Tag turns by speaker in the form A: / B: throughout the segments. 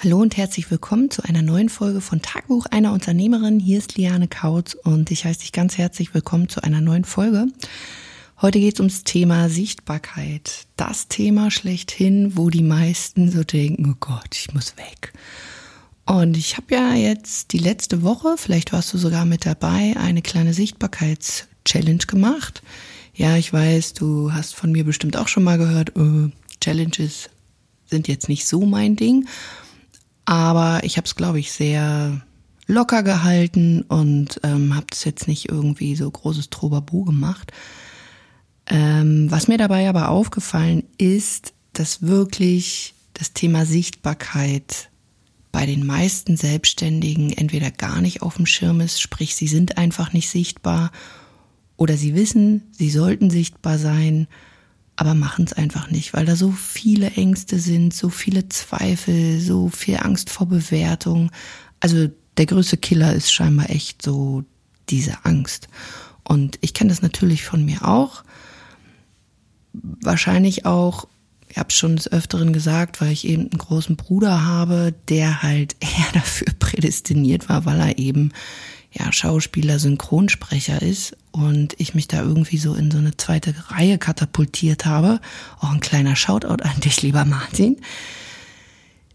A: Hallo und herzlich willkommen zu einer neuen Folge von Tagebuch einer Unternehmerin. Hier ist Liane Kautz und ich heiße dich ganz herzlich willkommen zu einer neuen Folge. Heute geht es ums Thema Sichtbarkeit. Das Thema schlechthin, wo die meisten so denken, oh Gott, ich muss weg. Und ich habe ja jetzt die letzte Woche, vielleicht warst du sogar mit dabei, eine kleine Sichtbarkeits-Challenge gemacht. Ja, ich weiß, du hast von mir bestimmt auch schon mal gehört, äh, Challenges sind jetzt nicht so mein Ding. Aber ich habe es, glaube ich, sehr locker gehalten und ähm, habe es jetzt nicht irgendwie so großes Trobabu gemacht. Ähm, was mir dabei aber aufgefallen ist, dass wirklich das Thema Sichtbarkeit bei den meisten Selbstständigen entweder gar nicht auf dem Schirm ist, sprich sie sind einfach nicht sichtbar oder sie wissen, sie sollten sichtbar sein aber machen es einfach nicht, weil da so viele Ängste sind, so viele Zweifel, so viel Angst vor Bewertung. Also der größte Killer ist scheinbar echt so diese Angst. Und ich kenne das natürlich von mir auch. Wahrscheinlich auch, ich habe schon des Öfteren gesagt, weil ich eben einen großen Bruder habe, der halt eher dafür prädestiniert war, weil er eben ja, Schauspieler, Synchronsprecher ist und ich mich da irgendwie so in so eine zweite Reihe katapultiert habe. Auch ein kleiner Shoutout an dich, lieber Martin.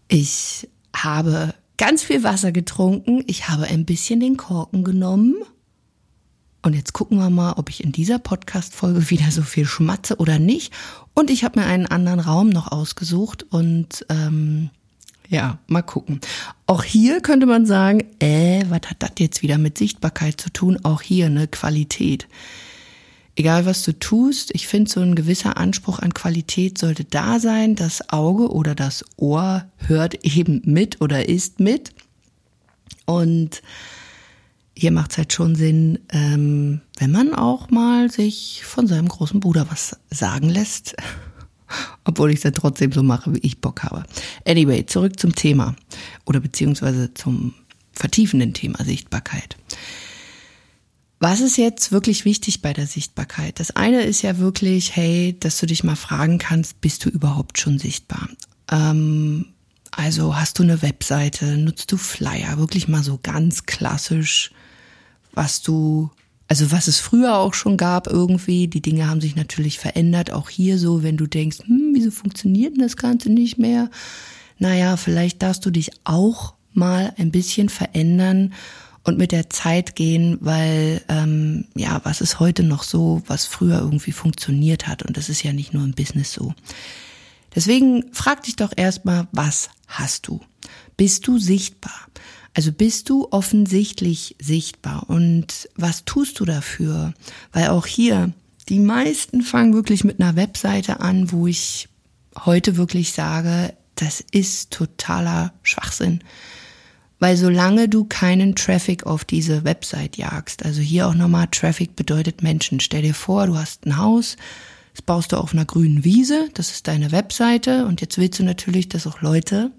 A: Ich habe ganz viel Wasser getrunken. Ich habe ein bisschen den Korken genommen. Und jetzt gucken wir mal, ob ich in dieser Podcast-Folge wieder so viel schmatze oder nicht. Und ich habe mir einen anderen Raum noch ausgesucht und ähm, ja, mal gucken. Auch hier könnte man sagen, äh, was hat das jetzt wieder mit Sichtbarkeit zu tun? Auch hier eine Qualität. Egal was du tust, ich finde so ein gewisser Anspruch an Qualität sollte da sein. Das Auge oder das Ohr hört eben mit oder ist mit. Und hier macht es halt schon Sinn, ähm, wenn man auch mal sich von seinem großen Bruder was sagen lässt, obwohl ich es ja trotzdem so mache, wie ich Bock habe. Anyway, zurück zum Thema oder beziehungsweise zum vertiefenden Thema Sichtbarkeit. Was ist jetzt wirklich wichtig bei der Sichtbarkeit? Das eine ist ja wirklich, hey, dass du dich mal fragen kannst, bist du überhaupt schon sichtbar? Ähm, also hast du eine Webseite, nutzt du Flyer, wirklich mal so ganz klassisch, was du also was es früher auch schon gab irgendwie, die Dinge haben sich natürlich verändert, auch hier so, wenn du denkst, hm, wieso funktioniert denn das Ganze nicht mehr? Naja, vielleicht darfst du dich auch mal ein bisschen verändern und mit der Zeit gehen, weil ähm, ja, was ist heute noch so, was früher irgendwie funktioniert hat und das ist ja nicht nur im Business so. Deswegen frag dich doch erstmal, was hast du? Bist du sichtbar? Also bist du offensichtlich sichtbar und was tust du dafür? Weil auch hier, die meisten fangen wirklich mit einer Webseite an, wo ich heute wirklich sage, das ist totaler Schwachsinn. Weil solange du keinen Traffic auf diese Website jagst, also hier auch nochmal Traffic bedeutet Menschen. Stell dir vor, du hast ein Haus, das baust du auf einer grünen Wiese, das ist deine Webseite und jetzt willst du natürlich, dass auch Leute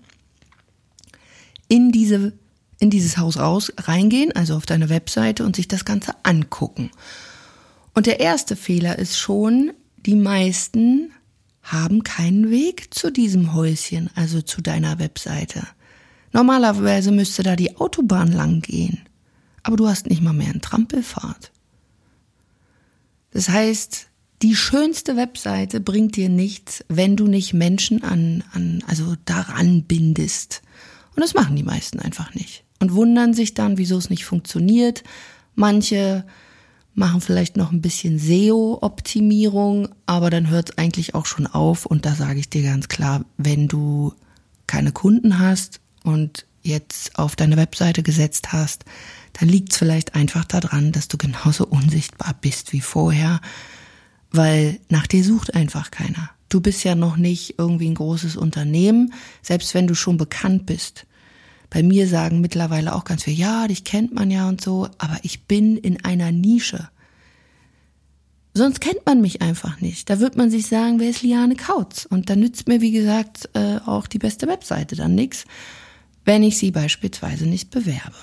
A: in diese in dieses Haus raus, reingehen, also auf deine Webseite und sich das Ganze angucken. Und der erste Fehler ist schon, die meisten haben keinen Weg zu diesem Häuschen, also zu deiner Webseite. Normalerweise müsste da die Autobahn lang gehen, aber du hast nicht mal mehr einen Trampelfahrt. Das heißt, die schönste Webseite bringt dir nichts, wenn du nicht Menschen an, an also daran bindest. Und das machen die meisten einfach nicht und wundern sich dann, wieso es nicht funktioniert. Manche machen vielleicht noch ein bisschen SEO-Optimierung, aber dann hört es eigentlich auch schon auf. Und da sage ich dir ganz klar, wenn du keine Kunden hast und jetzt auf deine Webseite gesetzt hast, dann liegt es vielleicht einfach daran, dass du genauso unsichtbar bist wie vorher, weil nach dir sucht einfach keiner. Du bist ja noch nicht irgendwie ein großes Unternehmen, selbst wenn du schon bekannt bist bei mir sagen mittlerweile auch ganz viel, ja, dich kennt man ja und so, aber ich bin in einer Nische. Sonst kennt man mich einfach nicht. Da wird man sich sagen, wer ist Liane Kautz? Und da nützt mir, wie gesagt, äh, auch die beste Webseite dann nichts, wenn ich sie beispielsweise nicht bewerbe.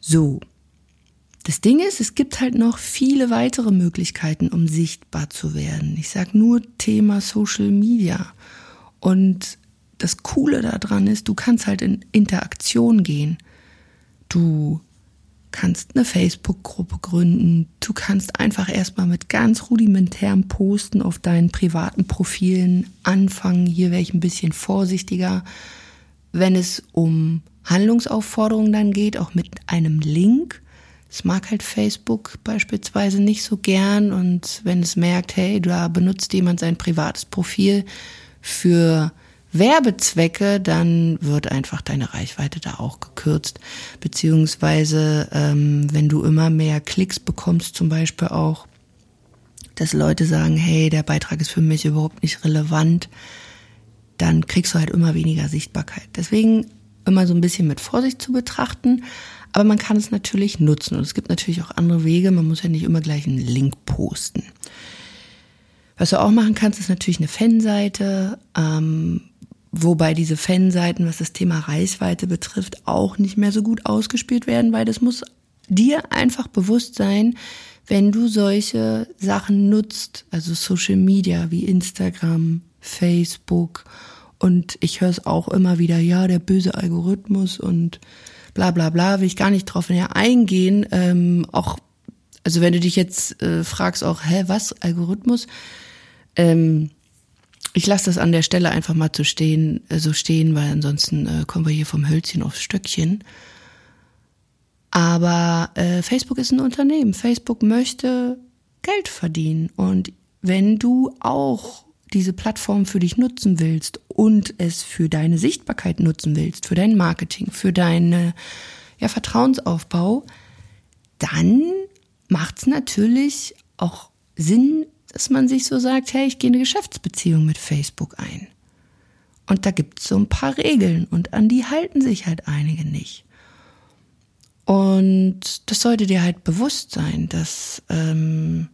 A: So. Das Ding ist, es gibt halt noch viele weitere Möglichkeiten, um sichtbar zu werden. Ich sag nur Thema Social Media. Und das Coole daran ist, du kannst halt in Interaktion gehen. Du kannst eine Facebook-Gruppe gründen. Du kannst einfach erstmal mit ganz rudimentärem Posten auf deinen privaten Profilen anfangen. Hier wäre ich ein bisschen vorsichtiger, wenn es um Handlungsaufforderungen dann geht, auch mit einem Link. Es mag halt Facebook beispielsweise nicht so gern und wenn es merkt, hey, da benutzt jemand sein privates Profil für Werbezwecke, dann wird einfach deine Reichweite da auch gekürzt. Beziehungsweise, ähm, wenn du immer mehr Klicks bekommst, zum Beispiel auch, dass Leute sagen, hey, der Beitrag ist für mich überhaupt nicht relevant, dann kriegst du halt immer weniger Sichtbarkeit. Deswegen immer so ein bisschen mit Vorsicht zu betrachten. Aber man kann es natürlich nutzen. Und es gibt natürlich auch andere Wege. Man muss ja nicht immer gleich einen Link posten. Was du auch machen kannst, ist natürlich eine Fanseite. Ähm, Wobei diese Fanseiten, was das Thema Reichweite betrifft, auch nicht mehr so gut ausgespielt werden, weil das muss dir einfach bewusst sein, wenn du solche Sachen nutzt, also Social Media wie Instagram, Facebook und ich höre es auch immer wieder, ja, der böse Algorithmus und bla bla bla, will ich gar nicht drauf näher eingehen. Ähm, auch, also wenn du dich jetzt äh, fragst auch, hä, was, Algorithmus? Ähm, ich lasse das an der Stelle einfach mal zu stehen, äh, so stehen, weil ansonsten äh, kommen wir hier vom Hölzchen aufs Stöckchen. Aber äh, Facebook ist ein Unternehmen. Facebook möchte Geld verdienen. Und wenn du auch diese Plattform für dich nutzen willst und es für deine Sichtbarkeit nutzen willst, für dein Marketing, für deinen ja, Vertrauensaufbau, dann macht es natürlich auch Sinn, dass man sich so sagt, hey, ich gehe eine Geschäftsbeziehung mit Facebook ein. Und da gibt es so ein paar Regeln und an die halten sich halt einige nicht. Und das sollte dir halt bewusst sein, dass ähm,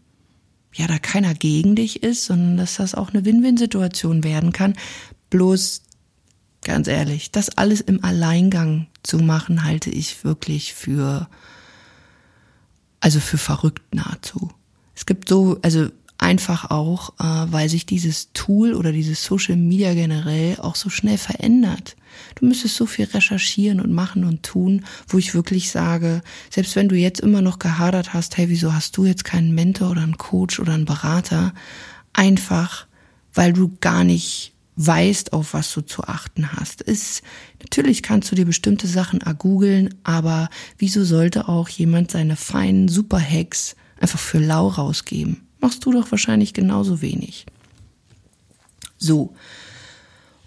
A: ja da keiner gegen dich ist, sondern dass das auch eine Win-Win-Situation werden kann. Bloß ganz ehrlich, das alles im Alleingang zu machen, halte ich wirklich für also für verrückt nahezu. Es gibt so, also Einfach auch, äh, weil sich dieses Tool oder dieses Social Media generell auch so schnell verändert. Du müsstest so viel recherchieren und machen und tun, wo ich wirklich sage, selbst wenn du jetzt immer noch gehadert hast, hey, wieso hast du jetzt keinen Mentor oder einen Coach oder einen Berater? Einfach, weil du gar nicht weißt, auf was du zu achten hast. Ist, natürlich kannst du dir bestimmte Sachen ergoogeln, aber wieso sollte auch jemand seine feinen Superhacks einfach für lau rausgeben? Machst du doch wahrscheinlich genauso wenig. So,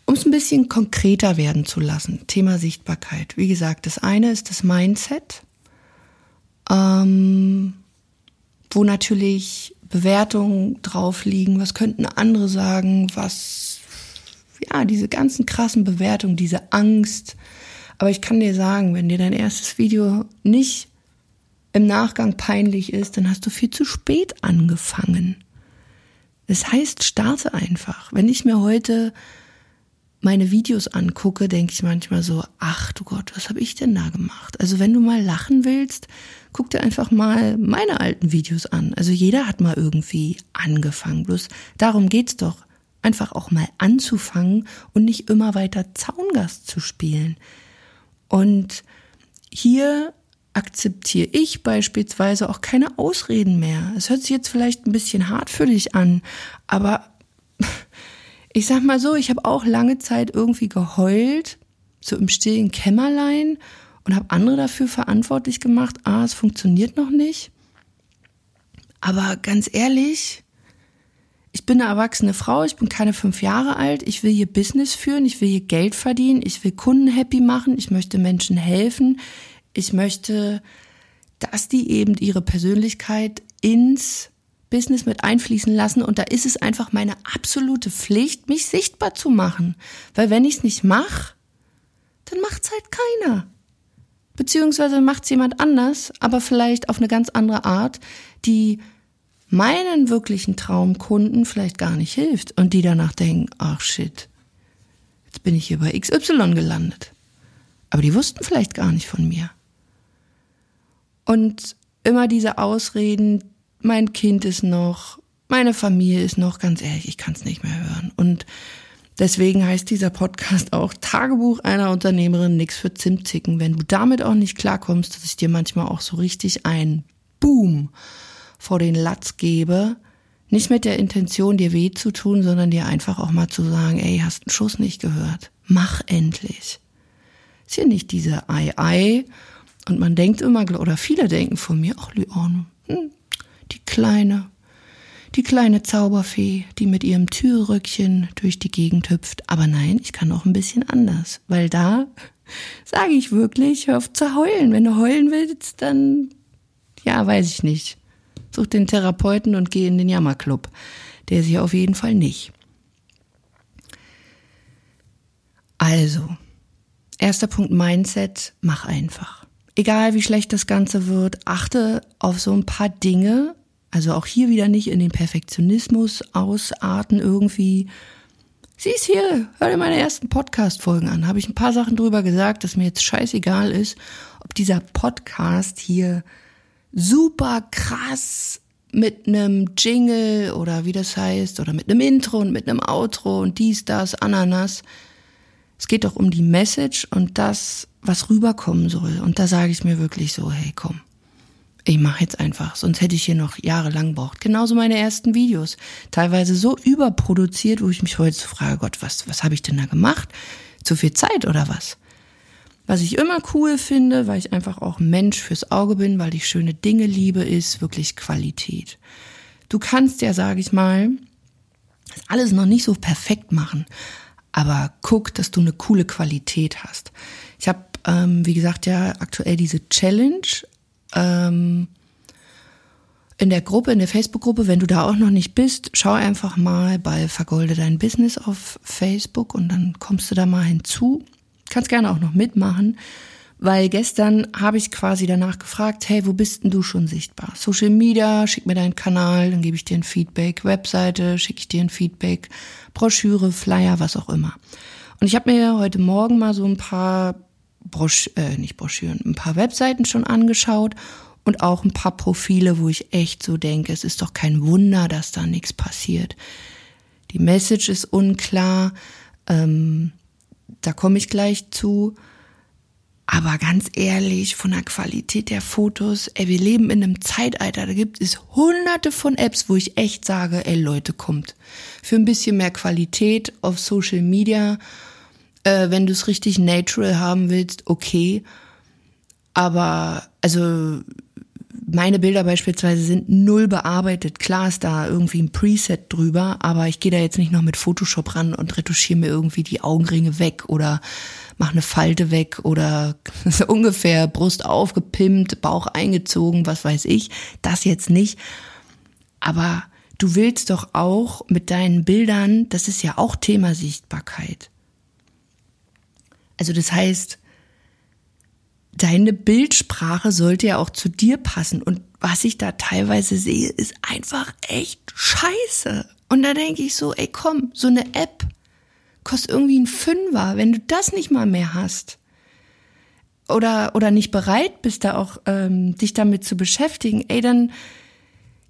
A: um es ein bisschen konkreter werden zu lassen, Thema Sichtbarkeit. Wie gesagt, das eine ist das Mindset, ähm, wo natürlich Bewertungen drauf liegen, was könnten andere sagen, was, ja, diese ganzen krassen Bewertungen, diese Angst. Aber ich kann dir sagen, wenn dir dein erstes Video nicht im Nachgang peinlich ist, dann hast du viel zu spät angefangen. Das heißt, starte einfach. Wenn ich mir heute meine Videos angucke, denke ich manchmal so, ach du Gott, was habe ich denn da gemacht? Also wenn du mal lachen willst, guck dir einfach mal meine alten Videos an. Also jeder hat mal irgendwie angefangen. Bloß darum geht's doch. Einfach auch mal anzufangen und nicht immer weiter Zaungast zu spielen. Und hier akzeptiere ich beispielsweise auch keine Ausreden mehr. Es hört sich jetzt vielleicht ein bisschen hart für dich an, aber ich sag mal so, ich habe auch lange Zeit irgendwie geheult, so im stillen Kämmerlein und habe andere dafür verantwortlich gemacht, ah, es funktioniert noch nicht. Aber ganz ehrlich, ich bin eine erwachsene Frau, ich bin keine fünf Jahre alt, ich will hier Business führen, ich will hier Geld verdienen, ich will Kunden happy machen, ich möchte Menschen helfen, ich möchte, dass die eben ihre Persönlichkeit ins Business mit einfließen lassen und da ist es einfach meine absolute Pflicht, mich sichtbar zu machen. Weil wenn ich es nicht mache, dann macht's halt keiner. Beziehungsweise macht's jemand anders, aber vielleicht auf eine ganz andere Art, die meinen wirklichen Traumkunden vielleicht gar nicht hilft und die danach denken, ach shit, jetzt bin ich hier bei XY gelandet. Aber die wussten vielleicht gar nicht von mir. Und immer diese Ausreden, mein Kind ist noch, meine Familie ist noch, ganz ehrlich, ich kann es nicht mehr hören. Und Deswegen heißt dieser Podcast auch Tagebuch einer Unternehmerin, nix für Zimtzicken. Wenn du damit auch nicht klarkommst, dass ich dir manchmal auch so richtig ein Boom vor den Latz gebe, nicht mit der Intention, dir weh zu tun, sondern dir einfach auch mal zu sagen, ey, hast einen Schuss nicht gehört. Mach endlich. Ist hier nicht diese Ei-Ei. Und man denkt immer, oder viele denken von mir, ach, Leone, hm, die Kleine, die kleine Zauberfee, die mit ihrem Türröckchen durch die Gegend hüpft. Aber nein, ich kann auch ein bisschen anders, weil da sage ich wirklich, hör auf zu heulen. Wenn du heulen willst, dann, ja, weiß ich nicht. Such den Therapeuten und geh in den Jammerclub. Der ist hier auf jeden Fall nicht. Also, erster Punkt Mindset, mach einfach. Egal wie schlecht das Ganze wird, achte auf so ein paar Dinge, also auch hier wieder nicht in den Perfektionismus ausarten irgendwie. Sieh's hier, hör dir meine ersten Podcast-Folgen an. Habe ich ein paar Sachen drüber gesagt, dass mir jetzt scheißegal ist, ob dieser Podcast hier super krass mit einem Jingle oder wie das heißt, oder mit einem Intro und mit einem Outro und dies, das, Ananas. Es geht doch um die Message und das, was rüberkommen soll. Und da sage ich mir wirklich so, hey, komm, ich mache jetzt einfach, sonst hätte ich hier noch jahrelang braucht. Genauso meine ersten Videos, teilweise so überproduziert, wo ich mich heute frage, Gott, was, was habe ich denn da gemacht? Zu viel Zeit oder was? Was ich immer cool finde, weil ich einfach auch Mensch fürs Auge bin, weil ich schöne Dinge liebe, ist wirklich Qualität. Du kannst ja, sage ich mal, alles noch nicht so perfekt machen, aber guck, dass du eine coole Qualität hast. Ich habe, ähm, wie gesagt, ja aktuell diese Challenge ähm, in der Gruppe, in der Facebook-Gruppe, wenn du da auch noch nicht bist, schau einfach mal bei Vergolde dein Business auf Facebook und dann kommst du da mal hinzu. Kannst gerne auch noch mitmachen, weil gestern habe ich quasi danach gefragt, hey, wo bist denn du schon sichtbar? Social Media, schick mir deinen Kanal, dann gebe ich dir ein Feedback, Webseite, schicke ich dir ein Feedback, Broschüre, Flyer, was auch immer. Und ich habe mir heute Morgen mal so ein paar Brosch äh, nicht Broschüren, ein paar Webseiten schon angeschaut und auch ein paar Profile, wo ich echt so denke, es ist doch kein Wunder, dass da nichts passiert. Die Message ist unklar, ähm, da komme ich gleich zu. Aber ganz ehrlich, von der Qualität der Fotos, ey, wir leben in einem Zeitalter, da gibt es hunderte von Apps, wo ich echt sage, ey Leute, kommt. Für ein bisschen mehr Qualität auf Social Media äh, wenn du es richtig natural haben willst, okay. Aber also meine Bilder beispielsweise sind null bearbeitet. Klar ist da irgendwie ein Preset drüber, aber ich gehe da jetzt nicht noch mit Photoshop ran und retuschiere mir irgendwie die Augenringe weg oder mache eine Falte weg oder so ungefähr Brust aufgepimpt, Bauch eingezogen, was weiß ich. Das jetzt nicht. Aber du willst doch auch mit deinen Bildern, das ist ja auch Thema Sichtbarkeit. Also das heißt, deine Bildsprache sollte ja auch zu dir passen. Und was ich da teilweise sehe, ist einfach echt scheiße. Und da denke ich so, ey komm, so eine App kostet irgendwie ein Fünfer, wenn du das nicht mal mehr hast. Oder, oder nicht bereit bist, da auch ähm, dich damit zu beschäftigen, ey, dann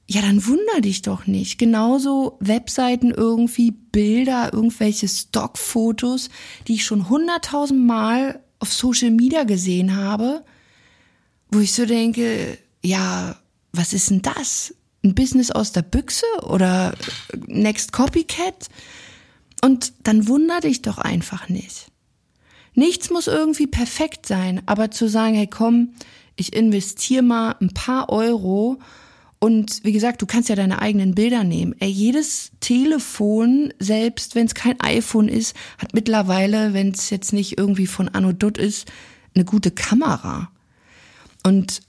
A: ja, dann wunder dich doch nicht. Genauso Webseiten irgendwie, Bilder, irgendwelche Stockfotos, die ich schon hunderttausend Mal auf Social Media gesehen habe, wo ich so denke, ja, was ist denn das? Ein Business aus der Büchse oder Next Copycat? Und dann wunder dich doch einfach nicht. Nichts muss irgendwie perfekt sein, aber zu sagen, hey komm, ich investiere mal ein paar Euro und wie gesagt, du kannst ja deine eigenen Bilder nehmen. Ey, jedes Telefon, selbst wenn es kein iPhone ist, hat mittlerweile, wenn es jetzt nicht irgendwie von Anno Dutt ist, eine gute Kamera. Und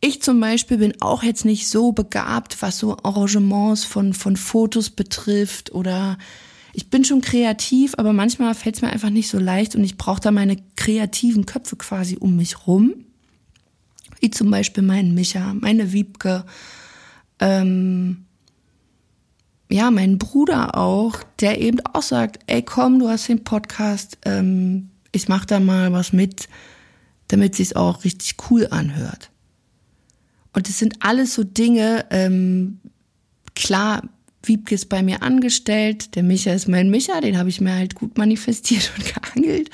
A: ich zum Beispiel bin auch jetzt nicht so begabt, was so Arrangements von, von Fotos betrifft oder ich bin schon kreativ, aber manchmal fällt es mir einfach nicht so leicht und ich brauche da meine kreativen Köpfe quasi um mich rum wie zum Beispiel meinen Micha, meine Wiebke, ähm, ja, mein Bruder auch, der eben auch sagt, ey komm, du hast den Podcast, ähm, ich mach da mal was mit, damit sich's auch richtig cool anhört. Und es sind alles so Dinge, ähm, klar, Wiebke ist bei mir angestellt, der Micha ist mein Micha, den habe ich mir halt gut manifestiert und geangelt.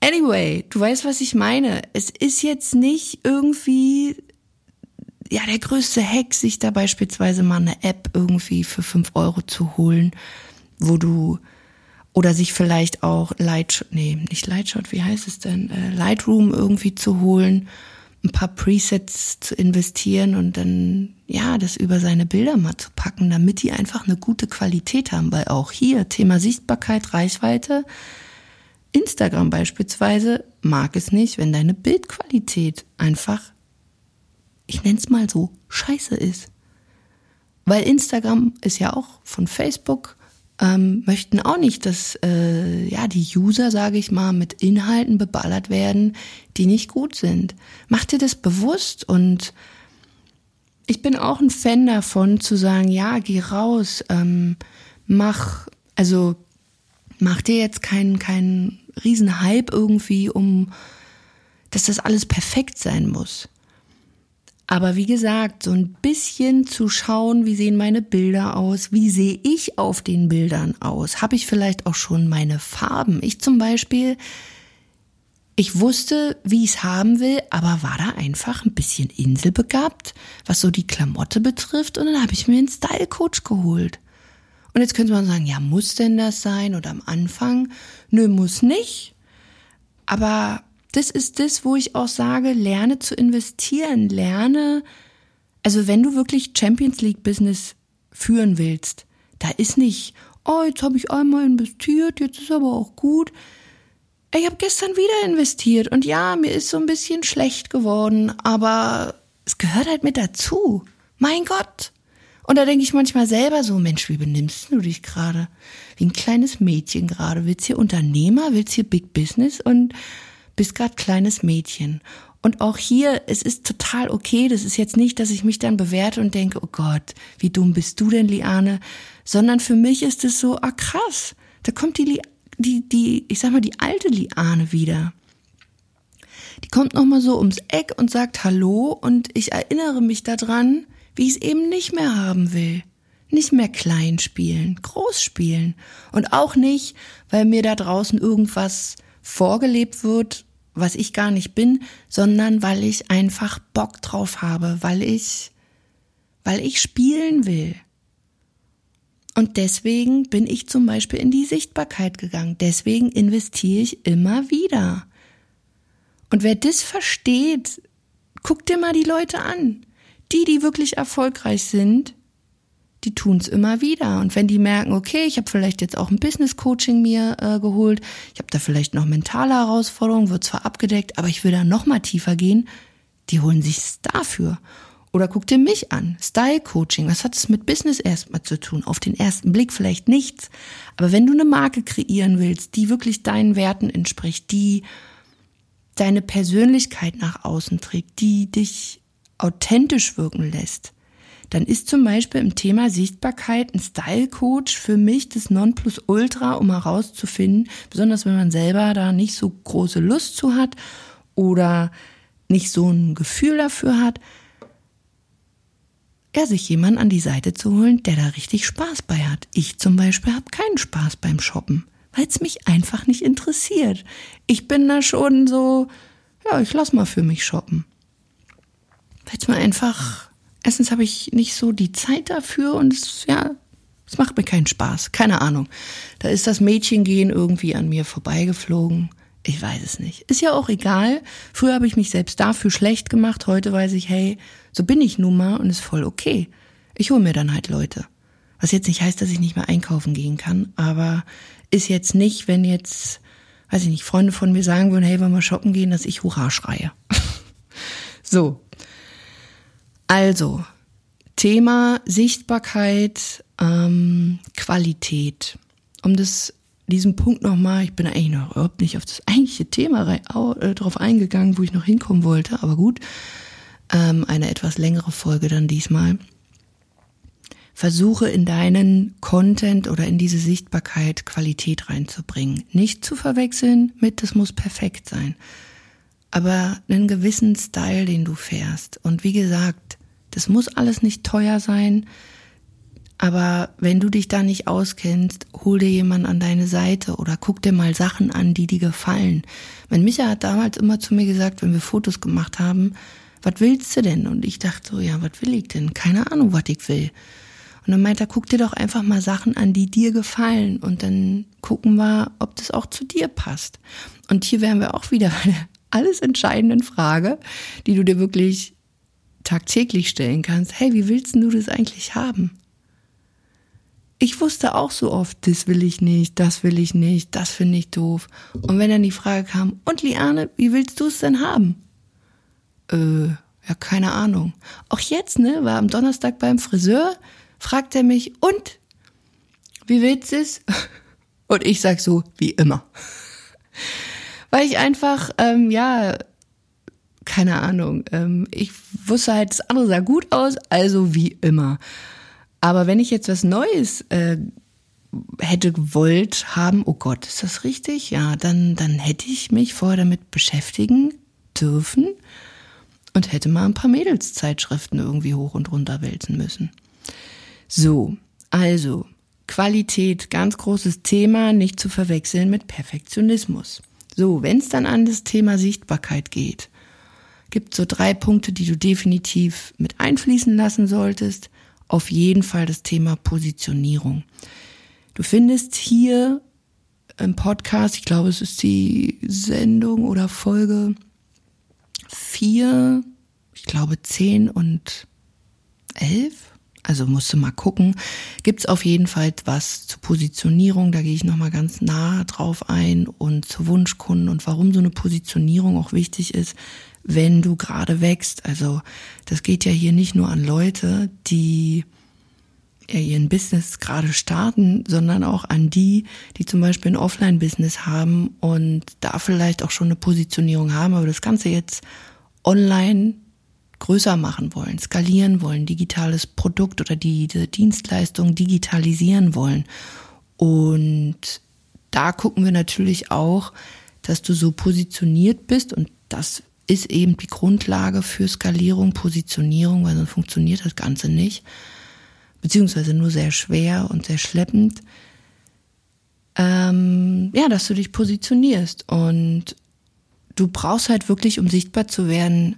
A: Anyway, du weißt, was ich meine. Es ist jetzt nicht irgendwie ja der größte Hack, sich da beispielsweise mal eine App irgendwie für fünf Euro zu holen, wo du oder sich vielleicht auch Light, nee, nicht Lightshot, wie heißt es denn, äh, Lightroom irgendwie zu holen, ein paar Presets zu investieren und dann ja das über seine Bilder mal zu packen, damit die einfach eine gute Qualität haben, weil auch hier Thema Sichtbarkeit, Reichweite, Instagram beispielsweise mag es nicht, wenn deine Bildqualität einfach ich nenne es mal so, scheiße ist. Weil Instagram ist ja auch von Facebook, ähm, möchten auch nicht, dass äh, ja die User, sage ich mal, mit Inhalten beballert werden, die nicht gut sind. Mach dir das bewusst und ich bin auch ein Fan davon zu sagen, ja, geh raus, ähm, mach, also mach dir jetzt keinen keinen riesen Hype irgendwie um, dass das alles perfekt sein muss. Aber wie gesagt, so ein bisschen zu schauen, wie sehen meine Bilder aus, wie sehe ich auf den Bildern aus, habe ich vielleicht auch schon meine Farben. Ich zum Beispiel, ich wusste, wie ich es haben will, aber war da einfach ein bisschen inselbegabt, was so die Klamotte betrifft. Und dann habe ich mir einen Style Coach geholt. Und jetzt könnte man sagen, ja, muss denn das sein? Oder am Anfang? Nö, muss nicht. Aber das ist das, wo ich auch sage, lerne zu investieren, lerne, also wenn du wirklich Champions League Business führen willst, da ist nicht, oh, jetzt habe ich einmal investiert, jetzt ist aber auch gut. Ich habe gestern wieder investiert und ja, mir ist so ein bisschen schlecht geworden, aber es gehört halt mit dazu. Mein Gott. Und da denke ich manchmal selber so, Mensch, wie benimmst du dich gerade? Wie ein kleines Mädchen gerade. Willst hier Unternehmer? Willst hier Big Business? Und bist gerade kleines Mädchen. Und auch hier, es ist total okay. Das ist jetzt nicht, dass ich mich dann bewerte und denke, oh Gott, wie dumm bist du denn, Liane? Sondern für mich ist es so, ah krass, da kommt die, die, die, ich sag mal, die alte Liane wieder. Die kommt nochmal so ums Eck und sagt Hallo und ich erinnere mich daran, wie ich es eben nicht mehr haben will. Nicht mehr klein spielen, groß spielen. Und auch nicht, weil mir da draußen irgendwas vorgelebt wird, was ich gar nicht bin, sondern weil ich einfach Bock drauf habe, weil ich, weil ich spielen will. Und deswegen bin ich zum Beispiel in die Sichtbarkeit gegangen. Deswegen investiere ich immer wieder. Und wer das versteht, guck dir mal die Leute an. Die, die wirklich erfolgreich sind, die tun's immer wieder. Und wenn die merken, okay, ich habe vielleicht jetzt auch ein Business Coaching mir äh, geholt, ich habe da vielleicht noch mentale Herausforderungen, wird zwar abgedeckt, aber ich will da noch mal tiefer gehen, die holen sich's dafür. Oder guck dir mich an, Style Coaching, was hat es mit Business erstmal zu tun? Auf den ersten Blick vielleicht nichts, aber wenn du eine Marke kreieren willst, die wirklich deinen Werten entspricht, die deine Persönlichkeit nach außen trägt, die dich authentisch wirken lässt, dann ist zum Beispiel im Thema Sichtbarkeit ein Style Coach für mich das Nonplusultra, um herauszufinden, besonders wenn man selber da nicht so große Lust zu hat oder nicht so ein Gefühl dafür hat, ja, sich jemanden an die Seite zu holen, der da richtig Spaß bei hat. Ich zum Beispiel habe keinen Spaß beim Shoppen, weil es mich einfach nicht interessiert. Ich bin da schon so, ja, ich lass mal für mich shoppen. Weil es mir einfach erstens habe ich nicht so die Zeit dafür und es, ja, es macht mir keinen Spaß. Keine Ahnung. Da ist das Mädchengehen irgendwie an mir vorbeigeflogen. Ich weiß es nicht. Ist ja auch egal. Früher habe ich mich selbst dafür schlecht gemacht. Heute weiß ich, hey, so bin ich nun mal und ist voll okay. Ich hole mir dann halt Leute. Was jetzt nicht heißt, dass ich nicht mehr einkaufen gehen kann, aber ist jetzt nicht, wenn jetzt, weiß ich nicht, Freunde von mir sagen würden, hey, wollen wir shoppen gehen, dass ich Hurra schreie. so, also, Thema Sichtbarkeit, ähm, Qualität. Um das, diesen Punkt nochmal, ich bin eigentlich noch überhaupt nicht auf das eigentliche Thema äh, drauf eingegangen, wo ich noch hinkommen wollte, aber gut. Ähm, eine etwas längere Folge dann diesmal. Versuche in deinen Content oder in diese Sichtbarkeit Qualität reinzubringen. Nicht zu verwechseln mit, das muss perfekt sein. Aber einen gewissen Style, den du fährst. Und wie gesagt, das muss alles nicht teuer sein. Aber wenn du dich da nicht auskennst, hol dir jemand an deine Seite oder guck dir mal Sachen an, die dir gefallen. Mein Micha hat damals immer zu mir gesagt, wenn wir Fotos gemacht haben, was willst du denn? Und ich dachte so, ja, was will ich denn? Keine Ahnung, was ich will. Und dann meint er, guck dir doch einfach mal Sachen an, die dir gefallen und dann gucken wir, ob das auch zu dir passt. Und hier wären wir auch wieder bei der alles entscheidenden Frage, die du dir wirklich tagtäglich stellen kannst. Hey, wie willst du das eigentlich haben? ich wusste auch so oft, das will ich nicht, das will ich nicht, das finde ich doof. Und wenn dann die Frage kam, und Liane, wie willst du es denn haben? Äh, ja, keine Ahnung. Auch jetzt, ne, war am Donnerstag beim Friseur, fragt er mich, und? Wie willst du es? Und ich sag so, wie immer. Weil ich einfach, ähm, ja, keine Ahnung, ähm, ich wusste halt, das andere sah gut aus, also wie immer. Aber wenn ich jetzt was Neues äh, hätte gewollt haben, oh Gott, ist das richtig? Ja, dann, dann hätte ich mich vorher damit beschäftigen dürfen und hätte mal ein paar Mädelszeitschriften irgendwie hoch und runter wälzen müssen. So, also Qualität, ganz großes Thema, nicht zu verwechseln mit Perfektionismus. So, wenn es dann an das Thema Sichtbarkeit geht, gibt so drei Punkte, die du definitiv mit einfließen lassen solltest auf jeden Fall das Thema Positionierung. Du findest hier im Podcast, ich glaube, es ist die Sendung oder Folge vier, ich glaube zehn und elf. Also musst du mal gucken. Gibt es auf jeden Fall was zur Positionierung, da gehe ich nochmal ganz nah drauf ein und zu Wunschkunden und warum so eine Positionierung auch wichtig ist, wenn du gerade wächst. Also das geht ja hier nicht nur an Leute, die ihren Business gerade starten, sondern auch an die, die zum Beispiel ein Offline-Business haben und da vielleicht auch schon eine Positionierung haben, aber das Ganze jetzt online größer machen wollen, skalieren wollen, digitales Produkt oder die, die Dienstleistung digitalisieren wollen. Und da gucken wir natürlich auch, dass du so positioniert bist und das ist eben die Grundlage für Skalierung, Positionierung, weil sonst funktioniert das Ganze nicht, beziehungsweise nur sehr schwer und sehr schleppend. Ähm, ja, dass du dich positionierst und du brauchst halt wirklich, um sichtbar zu werden,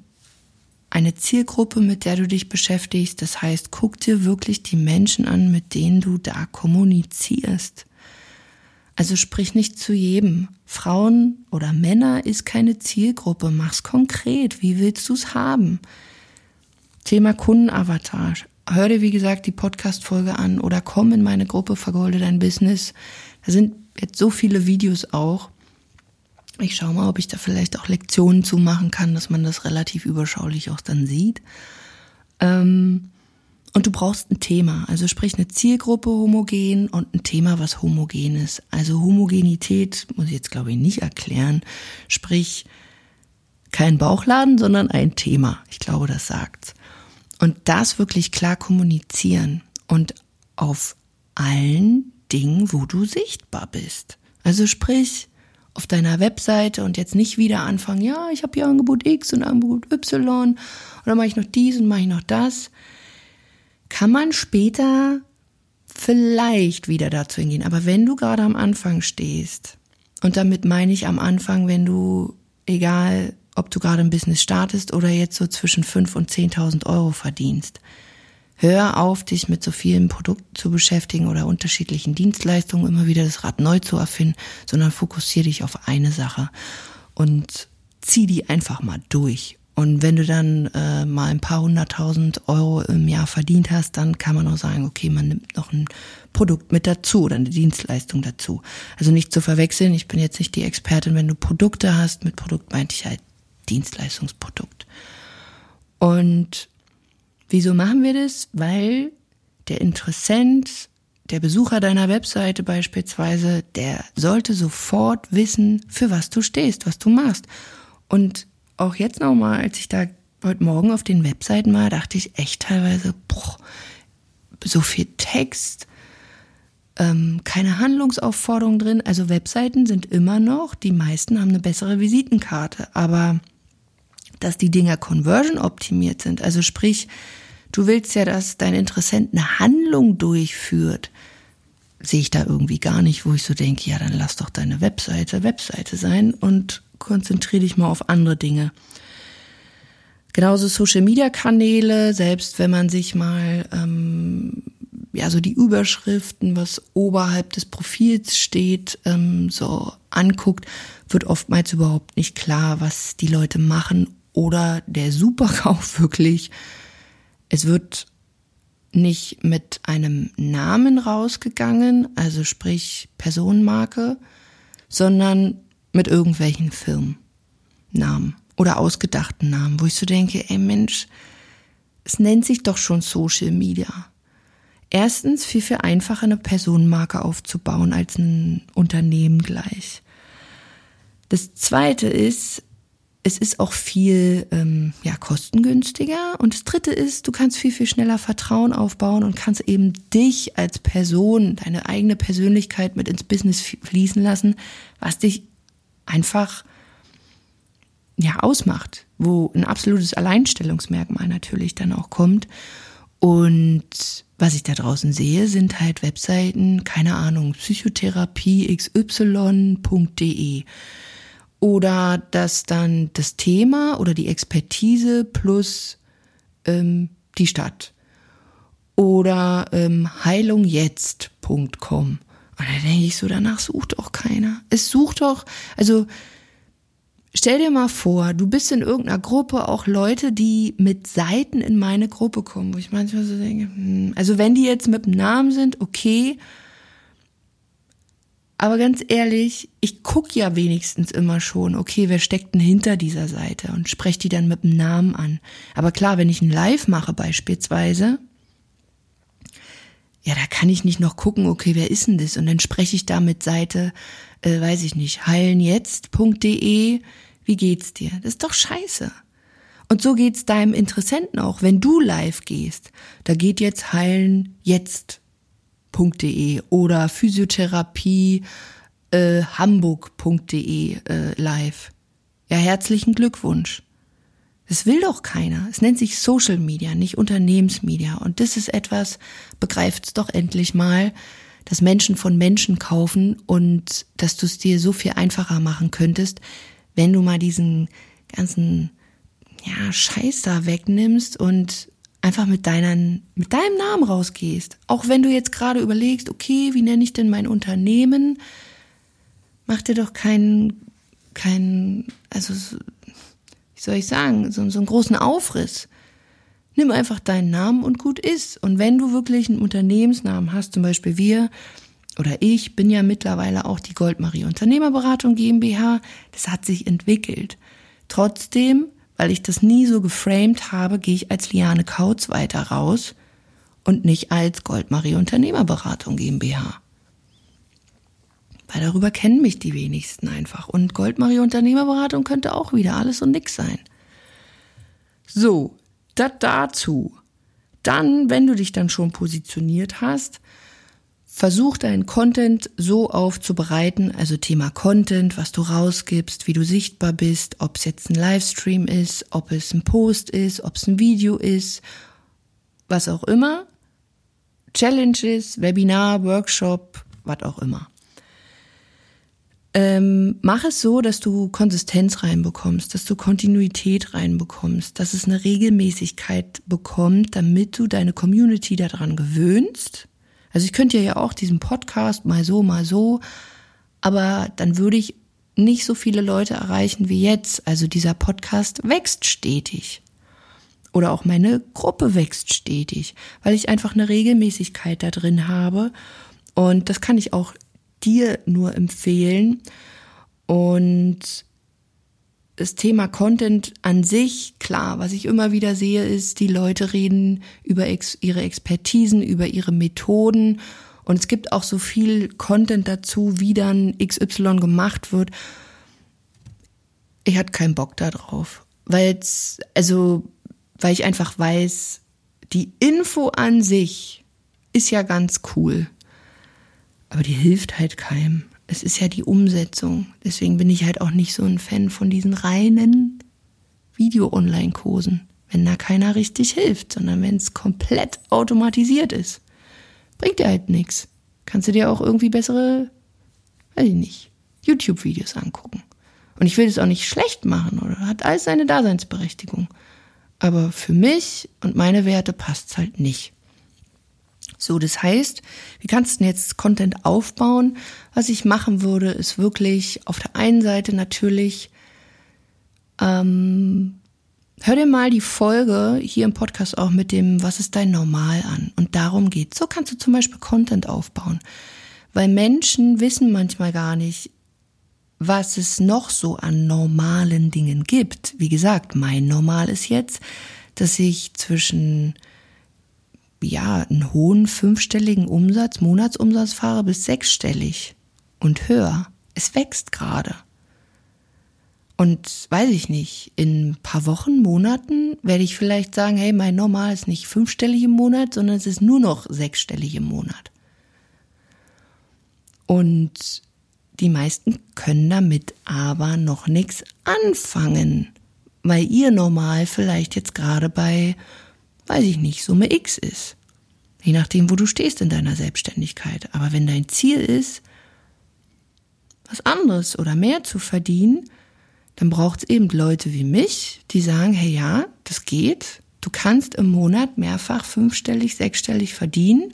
A: eine Zielgruppe, mit der du dich beschäftigst. Das heißt, guck dir wirklich die Menschen an, mit denen du da kommunizierst. Also sprich nicht zu jedem. Frauen oder Männer ist keine Zielgruppe. Mach's konkret. Wie willst du's haben? Thema Kundenavatar. Hör dir, wie gesagt, die Podcast-Folge an oder komm in meine Gruppe Vergolde dein Business. Da sind jetzt so viele Videos auch. Ich schaue mal, ob ich da vielleicht auch Lektionen zu machen kann, dass man das relativ überschaulich auch dann sieht. Ähm, und du brauchst ein Thema, also sprich eine Zielgruppe homogen und ein Thema, was homogen ist. Also Homogenität muss ich jetzt glaube ich nicht erklären. Sprich kein Bauchladen, sondern ein Thema. Ich glaube, das sagt's. Und das wirklich klar kommunizieren und auf allen Dingen, wo du sichtbar bist. Also sprich auf deiner Webseite und jetzt nicht wieder anfangen, ja, ich habe hier Angebot X und Angebot Y oder mache ich noch dies und mache ich noch das kann man später vielleicht wieder dazu hingehen. Aber wenn du gerade am Anfang stehst, und damit meine ich am Anfang, wenn du, egal ob du gerade ein Business startest oder jetzt so zwischen 5 und 10.000 Euro verdienst, hör auf, dich mit so vielen Produkten zu beschäftigen oder unterschiedlichen Dienstleistungen, immer wieder das Rad neu zu erfinden, sondern fokussiere dich auf eine Sache und zieh die einfach mal durch und wenn du dann äh, mal ein paar hunderttausend Euro im Jahr verdient hast, dann kann man auch sagen, okay, man nimmt noch ein Produkt mit dazu oder eine Dienstleistung dazu. Also nicht zu verwechseln, ich bin jetzt nicht die Expertin, wenn du Produkte hast, mit Produkt meinte ich halt Dienstleistungsprodukt. Und wieso machen wir das? Weil der Interessent, der Besucher deiner Webseite beispielsweise, der sollte sofort wissen, für was du stehst, was du machst. Und auch jetzt nochmal, als ich da heute Morgen auf den Webseiten war, dachte ich echt teilweise, boah, so viel Text, ähm, keine Handlungsaufforderung drin. Also Webseiten sind immer noch, die meisten haben eine bessere Visitenkarte, aber dass die Dinger conversion optimiert sind, also sprich, Du willst ja, dass dein Interessent eine Handlung durchführt. Sehe ich da irgendwie gar nicht, wo ich so denke, ja, dann lass doch deine Webseite Webseite sein und konzentriere dich mal auf andere Dinge. Genauso Social-Media-Kanäle, selbst wenn man sich mal ähm, ja so die Überschriften, was oberhalb des Profils steht, ähm, so anguckt, wird oftmals überhaupt nicht klar, was die Leute machen oder der Superkauf wirklich. Es wird nicht mit einem Namen rausgegangen, also sprich Personenmarke, sondern mit irgendwelchen Firmennamen oder ausgedachten Namen, wo ich so denke, ey Mensch, es nennt sich doch schon Social Media. Erstens viel, viel einfacher eine Personenmarke aufzubauen als ein Unternehmen gleich. Das zweite ist, es ist auch viel ähm, ja, kostengünstiger. Und das dritte ist, du kannst viel, viel schneller Vertrauen aufbauen und kannst eben dich als Person, deine eigene Persönlichkeit mit ins Business fließen lassen, was dich einfach ja ausmacht, wo ein absolutes Alleinstellungsmerkmal natürlich dann auch kommt. Und was ich da draußen sehe, sind halt Webseiten, keine Ahnung, psychotherapie xy.de oder dass dann das Thema oder die Expertise plus ähm, die Stadt oder ähm, heilungjetzt.com. Und da denke ich so, danach sucht doch keiner. Es sucht doch, also stell dir mal vor, du bist in irgendeiner Gruppe auch Leute, die mit Seiten in meine Gruppe kommen, wo ich manchmal so denke, hm, also wenn die jetzt mit dem Namen sind, okay, aber ganz ehrlich, ich guck ja wenigstens immer schon, okay, wer steckt denn hinter dieser Seite und spreche die dann mit dem Namen an. Aber klar, wenn ich ein Live mache beispielsweise, ja, da kann ich nicht noch gucken, okay, wer ist denn das? Und dann spreche ich da mit Seite, äh, weiß ich nicht, heilenjetzt.de, wie geht's dir? Das ist doch scheiße. Und so geht's deinem Interessenten auch, wenn du live gehst. Da geht jetzt heilen jetzt hamburg.de oder Physiotherapie äh, hamburg.de äh, live. Ja, herzlichen Glückwunsch. Das will doch keiner. Es nennt sich Social Media, nicht Unternehmensmedia. Und das ist etwas, begreift's doch endlich mal, dass Menschen von Menschen kaufen und dass du es dir so viel einfacher machen könntest, wenn du mal diesen ganzen ja, Scheiß da wegnimmst und einfach mit deinen, mit deinem Namen rausgehst. Auch wenn du jetzt gerade überlegst, okay, wie nenne ich denn mein Unternehmen? Mach dir doch keinen, keinen, also, wie soll ich sagen, so, so einen großen Aufriss. Nimm einfach deinen Namen und gut ist. Und wenn du wirklich einen Unternehmensnamen hast, zum Beispiel wir oder ich bin ja mittlerweile auch die Goldmarie Unternehmerberatung GmbH, das hat sich entwickelt. Trotzdem weil ich das nie so geframed habe, gehe ich als Liane Kautz weiter raus und nicht als Goldmarie Unternehmerberatung GmbH. Weil darüber kennen mich die wenigsten einfach. Und Goldmarie Unternehmerberatung könnte auch wieder alles und nix sein. So, das dazu. Dann, wenn du dich dann schon positioniert hast, Versuch deinen Content so aufzubereiten, also Thema Content, was du rausgibst, wie du sichtbar bist, ob es jetzt ein Livestream ist, ob es ein Post ist, ob es ein Video ist, was auch immer. Challenges, Webinar, Workshop, was auch immer. Ähm, mach es so, dass du Konsistenz reinbekommst, dass du Kontinuität reinbekommst, dass es eine Regelmäßigkeit bekommt, damit du deine Community daran gewöhnst also ich könnte ja auch diesen Podcast mal so, mal so, aber dann würde ich nicht so viele Leute erreichen wie jetzt. Also dieser Podcast wächst stetig. Oder auch meine Gruppe wächst stetig, weil ich einfach eine Regelmäßigkeit da drin habe. Und das kann ich auch dir nur empfehlen. Und das Thema Content an sich, klar, was ich immer wieder sehe, ist, die Leute reden über ex ihre Expertisen, über ihre Methoden und es gibt auch so viel Content dazu, wie dann XY gemacht wird. Ich hatte keinen Bock da drauf, weil also, weil ich einfach weiß, die Info an sich ist ja ganz cool, aber die hilft halt keinem es ist ja die Umsetzung. Deswegen bin ich halt auch nicht so ein Fan von diesen reinen Video-Online-Kursen. wenn da keiner richtig hilft, sondern wenn es komplett automatisiert ist. Bringt dir halt nichts. Kannst du dir auch irgendwie bessere, weiß ich nicht, YouTube-Videos angucken. Und ich will das auch nicht schlecht machen oder hat alles seine Daseinsberechtigung. Aber für mich und meine Werte passt es halt nicht. So, das heißt, wie kannst du denn jetzt Content aufbauen? Was ich machen würde, ist wirklich auf der einen Seite natürlich, ähm, hör dir mal die Folge hier im Podcast auch mit dem Was ist dein Normal an? Und darum geht. So kannst du zum Beispiel Content aufbauen. Weil Menschen wissen manchmal gar nicht, was es noch so an normalen Dingen gibt. Wie gesagt, mein Normal ist jetzt, dass ich zwischen ja, einen hohen fünfstelligen Umsatz, Monatsumsatz fahre bis sechsstellig und höher. Es wächst gerade. Und weiß ich nicht, in ein paar Wochen, Monaten werde ich vielleicht sagen, hey, mein Normal ist nicht fünfstellig im Monat, sondern es ist nur noch sechsstellig im Monat. Und die meisten können damit aber noch nichts anfangen, weil ihr Normal vielleicht jetzt gerade bei weiß ich nicht, Summe X ist. Je nachdem, wo du stehst in deiner Selbstständigkeit. Aber wenn dein Ziel ist, was anderes oder mehr zu verdienen, dann braucht es eben Leute wie mich, die sagen, hey ja, das geht. Du kannst im Monat mehrfach fünfstellig, sechsstellig verdienen.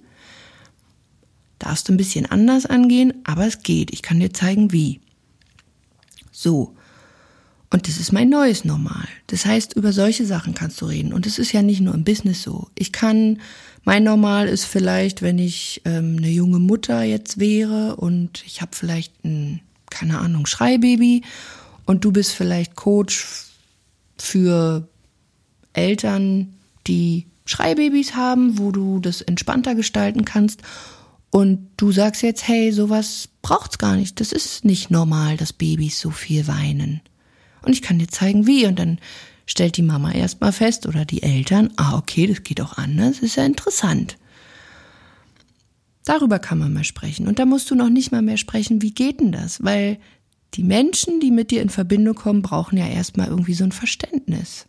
A: Darfst du ein bisschen anders angehen, aber es geht. Ich kann dir zeigen, wie. So. Und das ist mein neues Normal. Das heißt, über solche Sachen kannst du reden. Und es ist ja nicht nur im Business so. Ich kann, mein Normal ist vielleicht, wenn ich ähm, eine junge Mutter jetzt wäre und ich habe vielleicht ein, keine Ahnung, Schreibaby und du bist vielleicht Coach für Eltern, die Schreibabys haben, wo du das entspannter gestalten kannst. Und du sagst jetzt, hey, sowas braucht's gar nicht. Das ist nicht normal, dass Babys so viel weinen und ich kann dir zeigen, wie. Und dann stellt die Mama erstmal fest oder die Eltern, ah, okay, das geht auch anders, ist ja interessant. Darüber kann man mal sprechen. Und da musst du noch nicht mal mehr sprechen, wie geht denn das? Weil die Menschen, die mit dir in Verbindung kommen, brauchen ja erstmal irgendwie so ein Verständnis.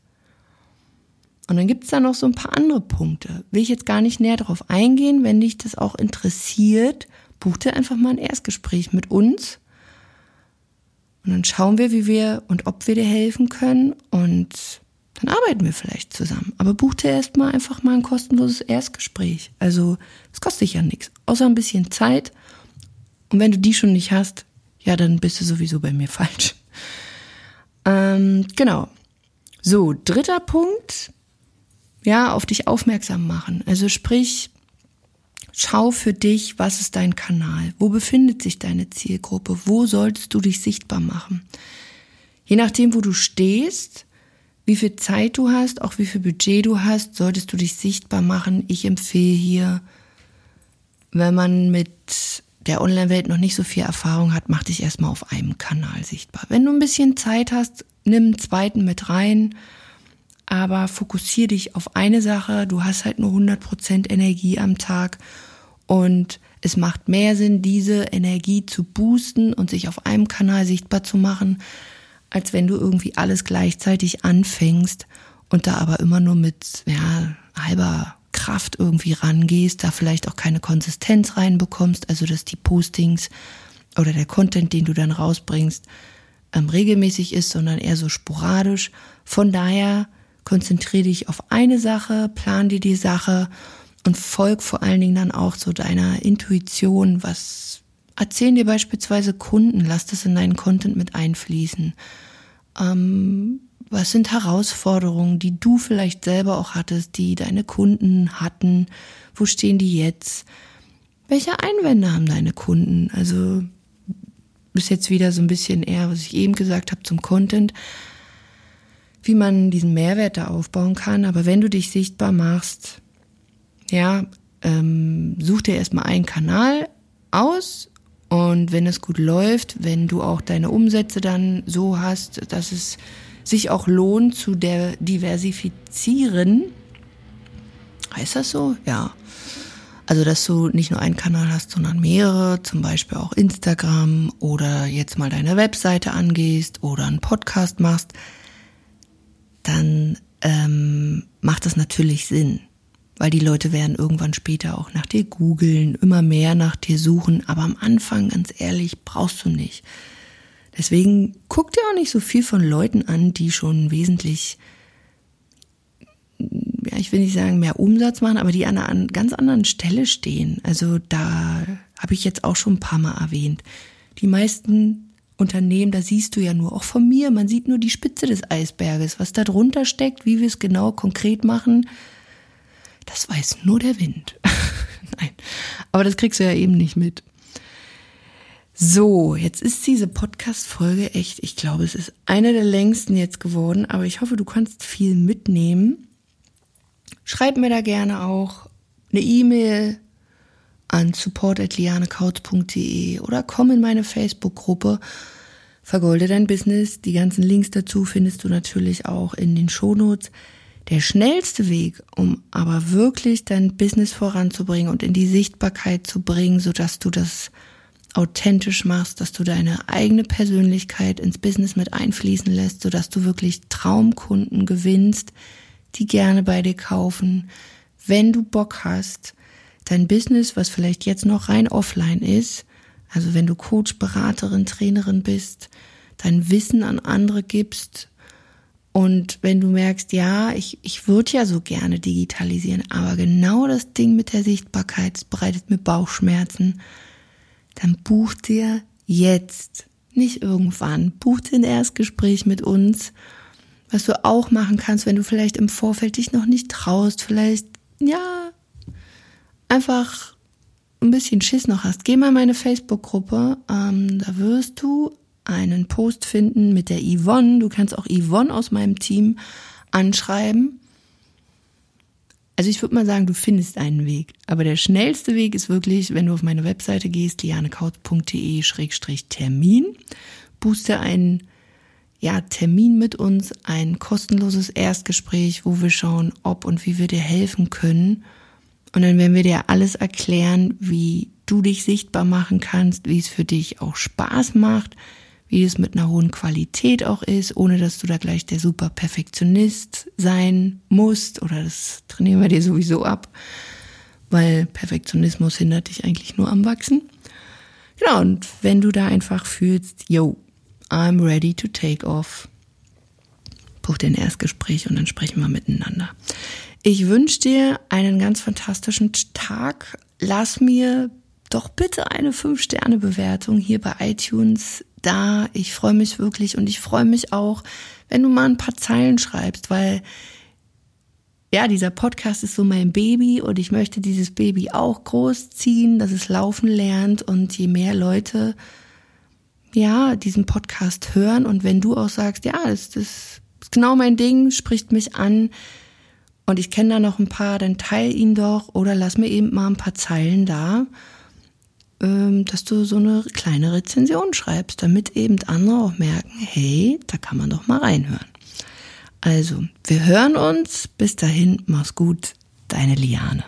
A: Und dann gibt's da noch so ein paar andere Punkte. Will ich jetzt gar nicht näher darauf eingehen. Wenn dich das auch interessiert, buch dir einfach mal ein Erstgespräch mit uns und dann schauen wir, wie wir und ob wir dir helfen können und dann arbeiten wir vielleicht zusammen. Aber buch dir erstmal einfach mal ein kostenloses Erstgespräch. Also es kostet dich ja nichts, außer ein bisschen Zeit. Und wenn du die schon nicht hast, ja, dann bist du sowieso bei mir falsch. Ähm, genau. So, dritter Punkt. Ja, auf dich aufmerksam machen. Also sprich, Schau für dich, was ist dein Kanal? Wo befindet sich deine Zielgruppe? Wo solltest du dich sichtbar machen? Je nachdem, wo du stehst, wie viel Zeit du hast, auch wie viel Budget du hast, solltest du dich sichtbar machen. Ich empfehle hier, wenn man mit der Online-Welt noch nicht so viel Erfahrung hat, mach dich erstmal auf einem Kanal sichtbar. Wenn du ein bisschen Zeit hast, nimm einen zweiten mit rein, aber fokussier dich auf eine Sache. Du hast halt nur 100% Energie am Tag und es macht mehr Sinn, diese Energie zu boosten und sich auf einem Kanal sichtbar zu machen, als wenn du irgendwie alles gleichzeitig anfängst und da aber immer nur mit ja, halber Kraft irgendwie rangehst, da vielleicht auch keine Konsistenz reinbekommst, also dass die Postings oder der Content, den du dann rausbringst, ähm, regelmäßig ist, sondern eher so sporadisch. Von daher konzentriere dich auf eine Sache, plan dir die Sache und folg vor allen Dingen dann auch so deiner Intuition, was erzählen dir beispielsweise Kunden, lass das in deinen Content mit einfließen. Ähm, was sind Herausforderungen, die du vielleicht selber auch hattest, die deine Kunden hatten? Wo stehen die jetzt? Welche Einwände haben deine Kunden? Also ist jetzt wieder so ein bisschen eher, was ich eben gesagt habe zum Content, wie man diesen Mehrwert da aufbauen kann. Aber wenn du dich sichtbar machst, ja, ähm, such dir erstmal einen Kanal aus und wenn es gut läuft, wenn du auch deine Umsätze dann so hast, dass es sich auch lohnt zu der diversifizieren, heißt das so? Ja. Also, dass du nicht nur einen Kanal hast, sondern mehrere, zum Beispiel auch Instagram oder jetzt mal deine Webseite angehst oder einen Podcast machst, dann ähm, macht das natürlich Sinn. Weil die Leute werden irgendwann später auch nach dir googeln, immer mehr nach dir suchen. Aber am Anfang, ganz ehrlich, brauchst du nicht. Deswegen guck dir auch nicht so viel von Leuten an, die schon wesentlich, ja, ich will nicht sagen mehr Umsatz machen, aber die an einer ganz anderen Stelle stehen. Also da habe ich jetzt auch schon ein paar Mal erwähnt. Die meisten Unternehmen, da siehst du ja nur, auch von mir, man sieht nur die Spitze des Eisberges. Was da drunter steckt, wie wir es genau konkret machen, das weiß nur der Wind. Nein, aber das kriegst du ja eben nicht mit. So, jetzt ist diese Podcast-Folge echt, ich glaube, es ist eine der längsten jetzt geworden, aber ich hoffe, du kannst viel mitnehmen. Schreib mir da gerne auch eine E-Mail an support.lianekautz.de oder komm in meine Facebook-Gruppe Vergolde dein Business. Die ganzen Links dazu findest du natürlich auch in den Shownotes. Der schnellste Weg, um aber wirklich dein Business voranzubringen und in die Sichtbarkeit zu bringen, sodass du das authentisch machst, dass du deine eigene Persönlichkeit ins Business mit einfließen lässt, sodass du wirklich Traumkunden gewinnst, die gerne bei dir kaufen. Wenn du Bock hast, dein Business, was vielleicht jetzt noch rein offline ist, also wenn du Coach, Beraterin, Trainerin bist, dein Wissen an andere gibst und wenn du merkst, ja, ich, ich würde ja so gerne digitalisieren, aber genau das Ding mit der Sichtbarkeit bereitet mir Bauchschmerzen, dann buch dir jetzt, nicht irgendwann, buch dir ein Erstgespräch mit uns, was du auch machen kannst, wenn du vielleicht im Vorfeld dich noch nicht traust, vielleicht, ja, einfach ein bisschen Schiss noch hast. Geh mal in meine Facebook-Gruppe, ähm, da wirst du einen Post finden mit der Yvonne. Du kannst auch Yvonne aus meinem Team anschreiben also ich würde mal sagen, du findest einen Weg. Aber der schnellste Weg ist wirklich, wenn du auf meine Webseite gehst, lianekaut.de-termin, buchst dir einen ja, Termin mit uns, ein kostenloses Erstgespräch, wo wir schauen, ob und wie wir dir helfen können. Und dann werden wir dir alles erklären, wie du dich sichtbar machen kannst, wie es für dich auch Spaß macht, wie es mit einer hohen Qualität auch ist, ohne dass du da gleich der super Perfektionist sein musst oder das trainieren wir dir sowieso ab, weil Perfektionismus hindert dich eigentlich nur am Wachsen. Genau, und wenn du da einfach fühlst, yo, I'm ready to take off, buch dir ein Erstgespräch und dann sprechen wir miteinander. Ich wünsche dir einen ganz fantastischen Tag. Lass mir doch bitte eine 5-Sterne-Bewertung hier bei iTunes da. Ich freue mich wirklich und ich freue mich auch, wenn du mal ein paar Zeilen schreibst, weil ja, dieser Podcast ist so mein Baby und ich möchte dieses Baby auch großziehen, dass es laufen lernt und je mehr Leute ja, diesen Podcast hören und wenn du auch sagst, ja, das, das ist genau mein Ding, spricht mich an und ich kenne da noch ein paar, dann teil ihn doch oder lass mir eben mal ein paar Zeilen da ähm, dass du so eine kleine Rezension schreibst, damit eben andere auch merken, hey, da kann man doch mal reinhören. Also, wir hören uns. Bis dahin, mach's gut, deine Liane.